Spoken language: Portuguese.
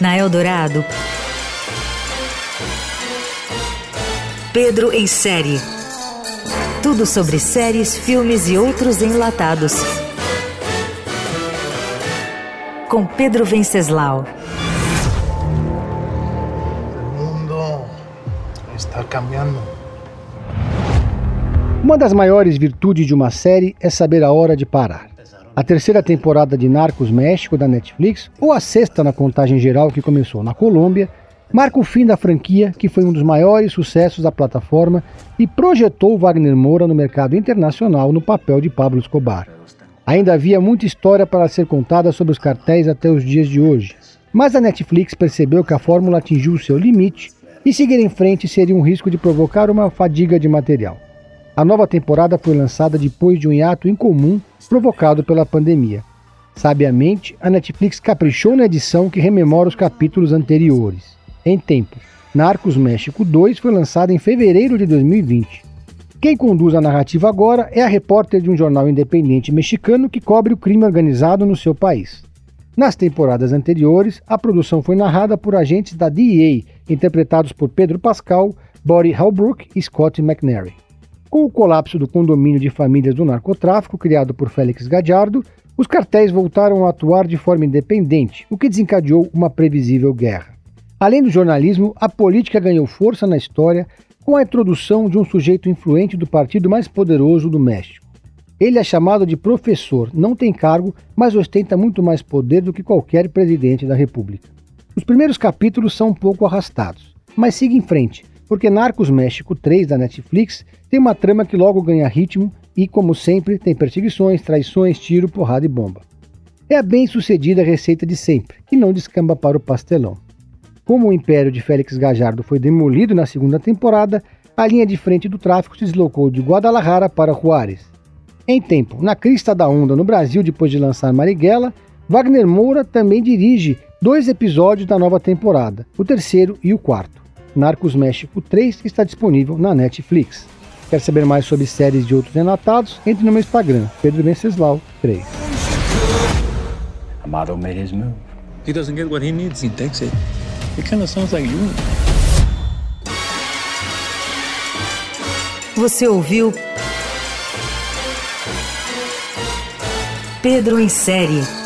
Na Eldorado, Pedro em série. Tudo sobre séries, filmes e outros enlatados. Com Pedro Venceslau. O mundo está cambiando. Uma das maiores virtudes de uma série é saber a hora de parar. A terceira temporada de Narcos México da Netflix, ou a sexta na contagem geral que começou na Colômbia, marca o fim da franquia, que foi um dos maiores sucessos da plataforma e projetou Wagner Moura no mercado internacional no papel de Pablo Escobar. Ainda havia muita história para ser contada sobre os cartéis até os dias de hoje, mas a Netflix percebeu que a fórmula atingiu seu limite e seguir em frente seria um risco de provocar uma fadiga de material. A nova temporada foi lançada depois de um hiato incomum provocado pela pandemia. Sabiamente, a Netflix caprichou na edição que rememora os capítulos anteriores. Em tempo, Narcos México 2 foi lançado em fevereiro de 2020. Quem conduz a narrativa agora é a repórter de um jornal independente mexicano que cobre o crime organizado no seu país. Nas temporadas anteriores, a produção foi narrada por agentes da DEA, interpretados por Pedro Pascal, Buddy Halbrook e Scott McNary. Com o colapso do condomínio de famílias do narcotráfico criado por Félix Gadiardo, os cartéis voltaram a atuar de forma independente, o que desencadeou uma previsível guerra. Além do jornalismo, a política ganhou força na história com a introdução de um sujeito influente do partido mais poderoso do México. Ele é chamado de professor, não tem cargo, mas ostenta muito mais poder do que qualquer presidente da República. Os primeiros capítulos são um pouco arrastados, mas siga em frente, porque Narcos México 3 da Netflix tem uma trama que logo ganha ritmo e, como sempre, tem perseguições, traições, tiro, porrada e bomba. É a bem sucedida receita de sempre, que não descamba para o pastelão. Como o império de Félix Gajardo foi demolido na segunda temporada, a linha de frente do tráfico se deslocou de Guadalajara para Juárez. Em tempo, na crista da onda no Brasil depois de lançar Marighella, Wagner Moura também dirige dois episódios da nova temporada, o terceiro e o quarto. Narcos México 3 está disponível na Netflix. Quer saber mais sobre séries de outros enlatados? Entre no meu Instagram, Pedro Venceslau 3. Amado made his move. He doesn't get what he needs, he takes it. It kind of sounds like you. Você ouviu Pedro em série.